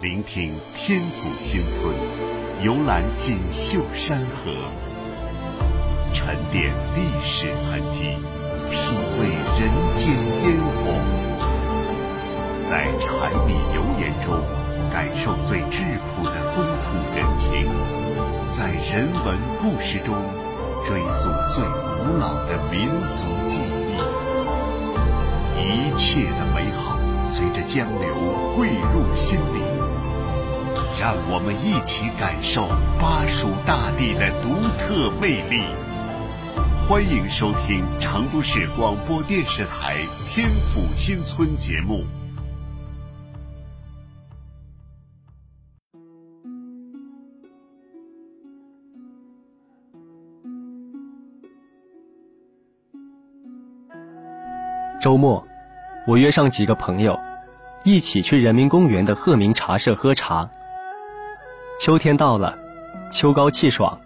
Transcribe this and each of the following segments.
聆听天府新村，游览锦绣山河，沉淀历史痕迹，品味人间烟火，在柴米油盐中感受最质朴的风土人情，在人文故事中追溯最古老的民族记忆。一切的美好随着江流汇入心灵，让我们一起感受巴蜀大地的独特魅力。欢迎收听成都市广播电视台《天府新村》节目。周末，我约上几个朋友，一起去人民公园的鹤鸣茶社喝茶。秋天到了，秋高气爽，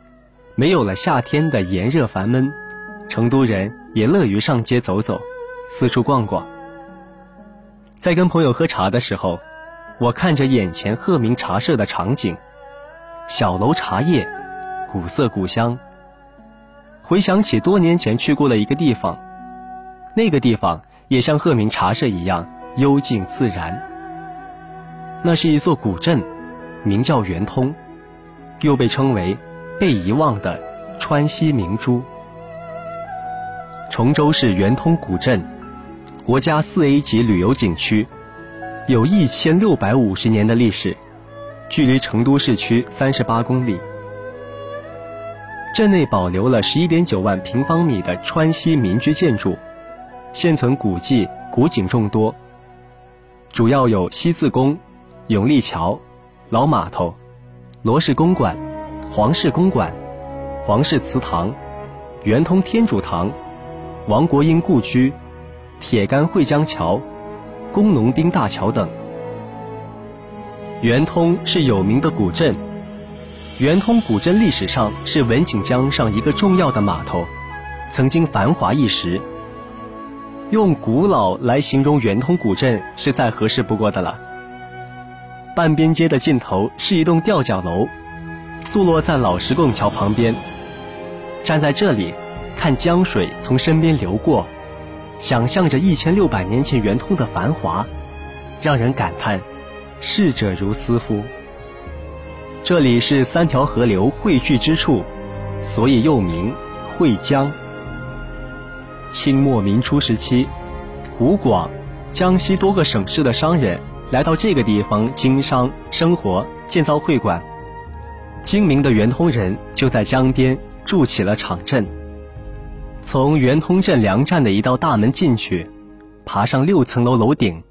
没有了夏天的炎热烦闷，成都人也乐于上街走走，四处逛逛。在跟朋友喝茶的时候，我看着眼前鹤鸣茶社的场景，小楼茶叶，古色古香。回想起多年前去过的一个地方。那个地方也像鹤鸣茶社一样幽静自然。那是一座古镇，名叫圆通，又被称为被遗忘的川西明珠。崇州市圆通古镇，国家四 A 级旅游景区，有一千六百五十年的历史，距离成都市区三十八公里。镇内保留了十一点九万平方米的川西民居建筑。现存古迹、古景众多，主要有西自宫、永利桥、老码头、罗氏公馆、黄氏公馆、黄氏祠堂、圆通天主堂、王国英故居、铁杆汇江桥、工农兵大桥等。圆通是有名的古镇，圆通古镇历史上是文景江上一个重要的码头，曾经繁华一时。用古老来形容圆通古镇是再合适不过的了。半边街的尽头是一栋吊脚楼，坐落在老石拱桥旁边。站在这里，看江水从身边流过，想象着一千六百年前圆通的繁华，让人感叹：逝者如斯夫。这里是三条河流汇聚之处，所以又名汇江。清末民初时期，湖广、江西多个省市的商人来到这个地方经商、生活、建造会馆。精明的圆通人就在江边筑起了场镇。从圆通镇粮站的一道大门进去，爬上六层楼楼顶，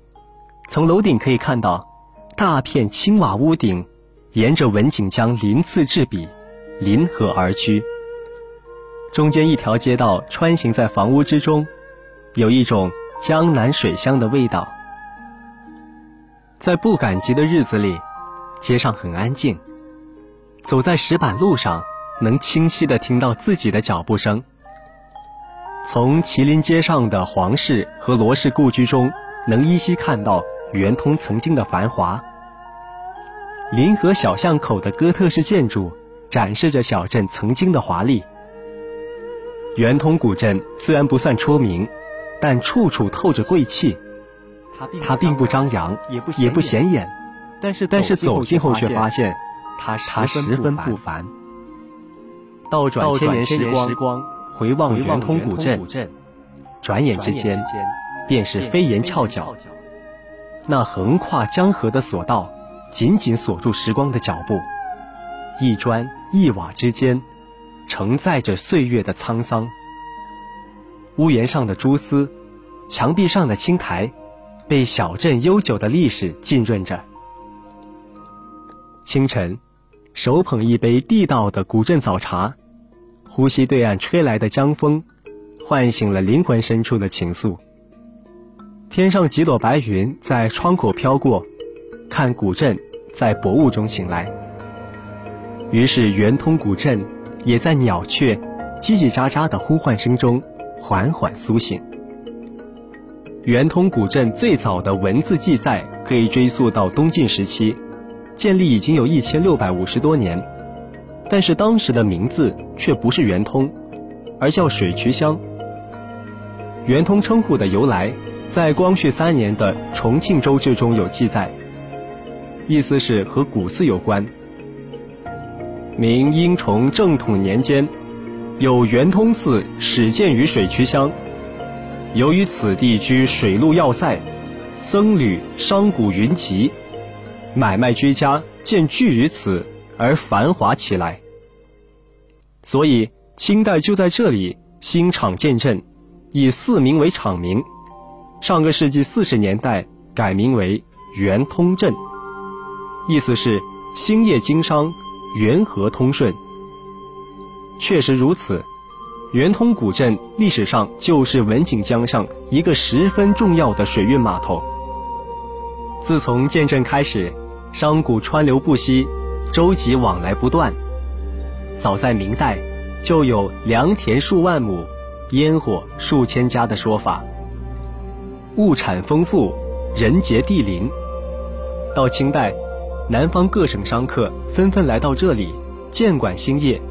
从楼顶可以看到大片青瓦屋顶，沿着文景江鳞次栉比，临河而居。中间一条街道穿行在房屋之中，有一种江南水乡的味道。在不赶集的日子里，街上很安静。走在石板路上，能清晰地听到自己的脚步声。从麒麟街上的黄氏和罗氏故居中，能依稀看到圆通曾经的繁华。临河小巷口的哥特式建筑，展示着小镇曾经的华丽。圆通古镇虽然不算出名，但处处透着贵气。它并不张扬，也不显眼，但是但是走近后却发现，它它十分不凡。倒转千年时光，回望圆通古镇，转眼之间，便是飞檐翘角。那横跨江河的索道，紧紧锁住时光的脚步。一砖一瓦之间。承载着岁月的沧桑。屋檐上的蛛丝，墙壁上的青苔，被小镇悠久的历史浸润着。清晨，手捧一杯地道的古镇早茶，呼吸对岸吹来的江风，唤醒了灵魂深处的情愫。天上几朵白云在窗口飘过，看古镇在薄雾中醒来。于是圆通古镇。也在鸟雀叽叽喳喳的呼唤声中缓缓苏醒。圆通古镇最早的文字记载可以追溯到东晋时期，建立已经有一千六百五十多年，但是当时的名字却不是圆通，而叫水渠乡。圆通称呼的由来，在光绪三年的《重庆州志》中有记载，意思是和古寺有关。明英崇正统年间，有圆通寺始建于水渠乡。由于此地居水陆要塞，僧侣商贾云集，买卖居家渐聚于此而繁华起来。所以清代就在这里兴场建镇，以寺名为场名。上个世纪四十年代改名为圆通镇，意思是兴业经商，元和通顺。确实如此。圆通古镇历史上就是文景江上一个十分重要的水运码头。自从建镇开始，商贾川流不息，舟楫往来不断。早在明代，就有良田数万亩，烟火数千家的说法。物产丰富，人杰地灵。到清代，南方各省商客纷纷来到这里，建馆兴业。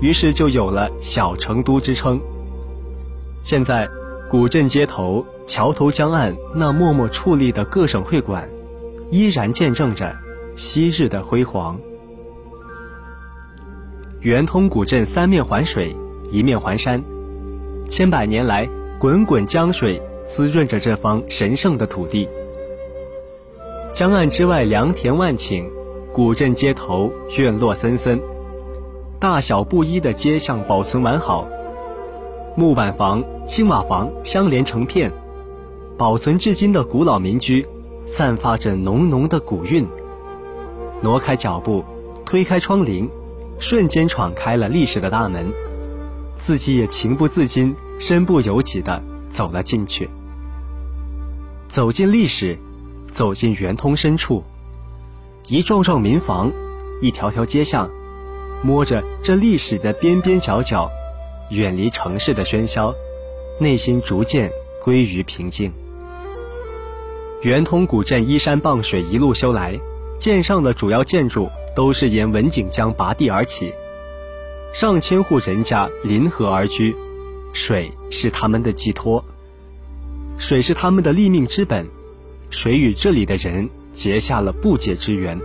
于是就有了“小成都”之称。现在，古镇街头、桥头江岸那默默矗立的各省会馆，依然见证着昔日的辉煌。圆通古镇三面环水，一面环山，千百年来，滚滚江水滋润着这方神圣的土地。江岸之外，良田万顷；古镇街头，院落森森。大小不一的街巷保存完好，木板房、青瓦房相连成片，保存至今的古老民居，散发着浓浓的古韵。挪开脚步，推开窗棂，瞬间闯开了历史的大门，自己也情不自禁、身不由己地走了进去。走进历史，走进圆通深处，一幢幢民房，一条条街巷。摸着这历史的边边角角，远离城市的喧嚣，内心逐渐归于平静。圆通古镇依山傍水，一路修来，建上的主要建筑都是沿文景江拔地而起，上千户人家临河而居，水是他们的寄托，水是他们的立命之本，水与这里的人结下了不解之缘，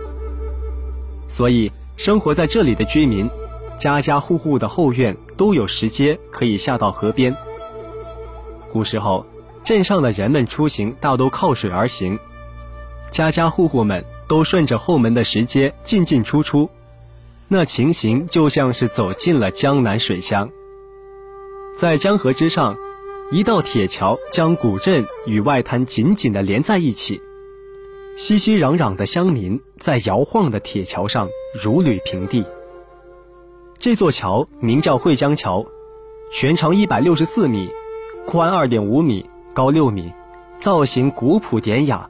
所以。生活在这里的居民，家家户户的后院都有石阶可以下到河边。古时候，镇上的人们出行大都靠水而行，家家户户们都顺着后门的石阶进进出出，那情形就像是走进了江南水乡。在江河之上，一道铁桥将古镇与外滩紧紧地连在一起。熙熙攘攘的乡民在摇晃的铁桥上如履平地。这座桥名叫惠江桥，全长一百六十四米，宽二点五米，高六米，造型古朴典雅。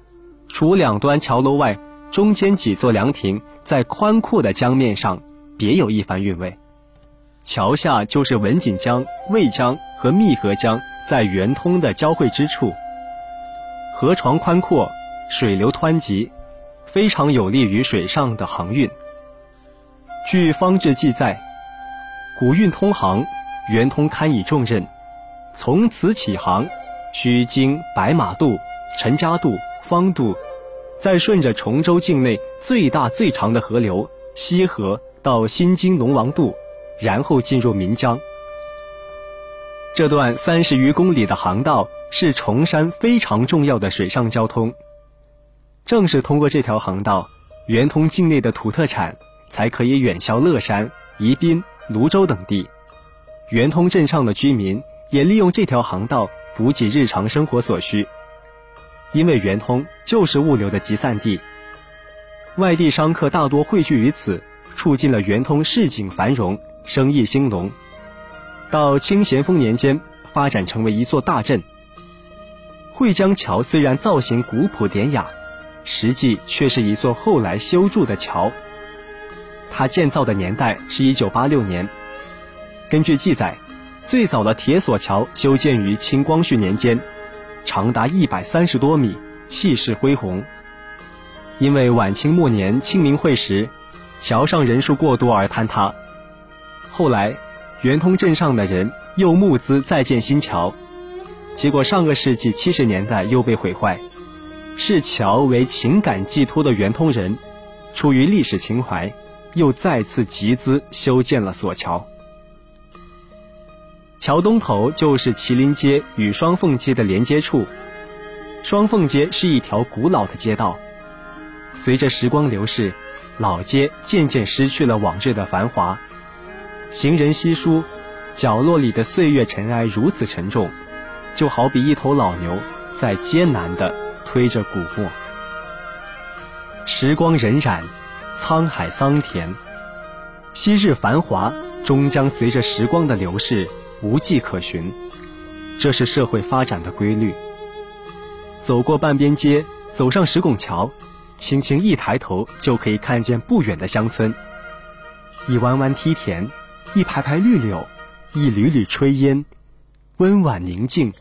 除两端桥楼外，中间几座凉亭在宽阔的江面上别有一番韵味。桥下就是文锦江、渭江和密河江在圆通的交汇之处，河床宽阔。水流湍急，非常有利于水上的航运。据方志记载，古运通航，圆通堪以重任。从此起航，需经白马渡、陈家渡、方渡，再顺着崇州境内最大最长的河流西河到新津龙王渡，然后进入岷江。这段三十余公里的航道是崇山非常重要的水上交通。正是通过这条航道，圆通境内的土特产才可以远销乐山、宜宾、泸州等地。圆通镇上的居民也利用这条航道补给日常生活所需。因为圆通就是物流的集散地，外地商客大多汇聚于此，促进了圆通市井繁荣、生意兴隆。到清咸丰年间，发展成为一座大镇。汇江桥虽然造型古朴典雅。实际却是一座后来修筑的桥。它建造的年代是一九八六年。根据记载，最早的铁索桥修建于清光绪年间，长达一百三十多米，气势恢宏。因为晚清末年清明会时，桥上人数过多而坍塌。后来，圆通镇上的人又募资再建新桥，结果上个世纪七十年代又被毁坏。视桥为情感寄托的圆通人，出于历史情怀，又再次集资修建了索桥。桥东头就是麒麟街与双凤街的连接处。双凤街是一条古老的街道，随着时光流逝，老街渐渐失去了往日的繁华，行人稀疏，角落里的岁月尘埃如此沉重，就好比一头老牛在艰难地推着古磨。时光荏苒，沧海桑田，昔日繁华终将随着时光的流逝无迹可寻，这是社会发展的规律。走过半边街，走上石拱桥，轻轻一抬头就可以看见不远的乡村。一弯弯梯田，一排排绿柳，一缕缕炊烟，温婉宁静，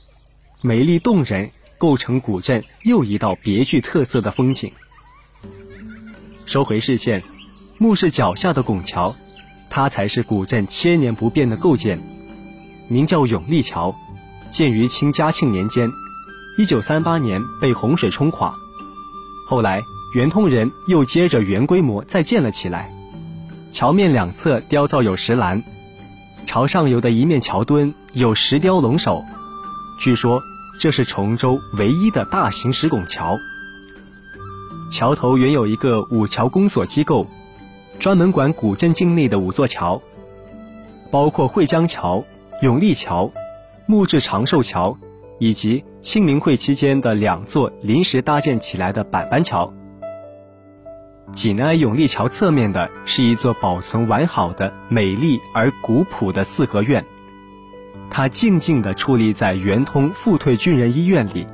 美丽动人，构成古镇又一道别具特色的风景。收回视线，目视脚下的拱桥，它才是古镇千年不变的构件，名叫永利桥，建于清嘉庆年间。一九三八年被洪水冲垮，后来圆通人又接着原规模再建了起来。桥面两侧雕造有石栏，朝上游的一面桥墩有石雕龙首，据说这是崇州唯一的大型石拱桥。桥头原有一个五桥公所机构，专门管古镇境内的五座桥，包括惠江桥、永利桥、木质长寿桥。以及清明会期间的两座临时搭建起来的板板桥。紧挨永利桥侧面的是一座保存完好的美丽而古朴的四合院，它静静地矗立在圆通复退军人医院里。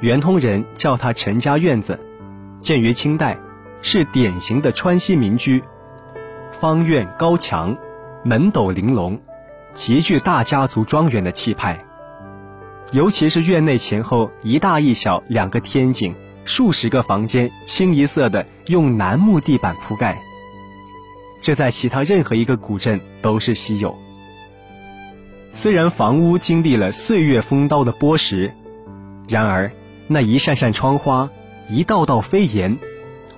圆通人叫它陈家院子，建于清代，是典型的川西民居，方院高墙，门斗玲珑，极具大家族庄园的气派。尤其是院内前后一大一小两个天井，数十个房间，清一色的用楠木地板铺盖。这在其他任何一个古镇都是稀有。虽然房屋经历了岁月风刀的剥蚀，然而那一扇扇窗花，一道道飞檐，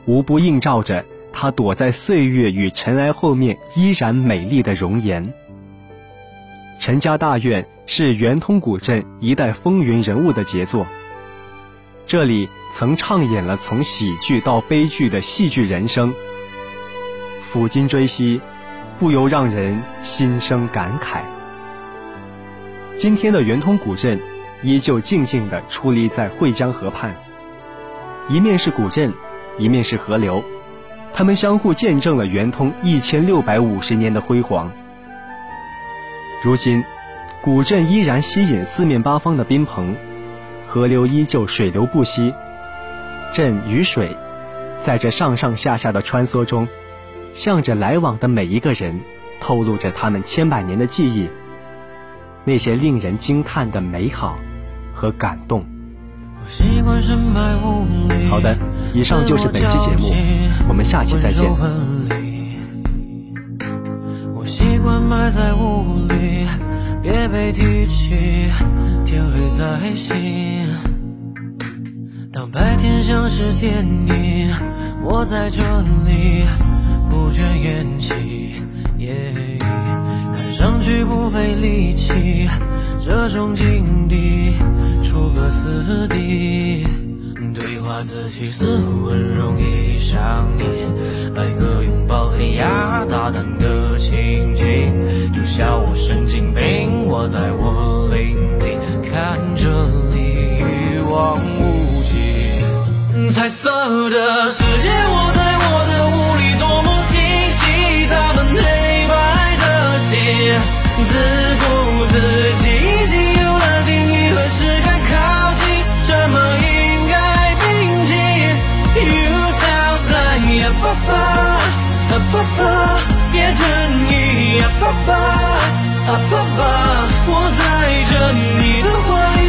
无不映照着它躲在岁月与尘埃后面依然美丽的容颜。陈家大院。是圆通古镇一代风云人物的杰作。这里曾唱演了从喜剧到悲剧的戏剧人生。抚今追昔，不由让人心生感慨。今天的圆通古镇，依旧静静地矗立在惠江河畔。一面是古镇，一面是河流，它们相互见证了圆通一千六百五十年的辉煌。如今。古镇依然吸引四面八方的宾朋，河流依旧水流不息，镇与水，在这上上下下的穿梭中，向着来往的每一个人，透露着他们千百年的记忆，那些令人惊叹的美好和感动。好的，以上就是本期节目，我们下期再见。我习惯埋在雾里。别被提起，天黑。当白天像是电影，我在这里不倦演戏，看上去不费力气，这种境地出个死地。对话自己似乎很容易上瘾，百个拥抱黑压大胆的情景，就笑我神经病，我在我领地，看这里一望无际，彩色的世界，我在我的雾里多么清晰，他们黑白的心，自顾自己。爸爸，别争议啊爸爸，啊爸爸，我在这你的怀里。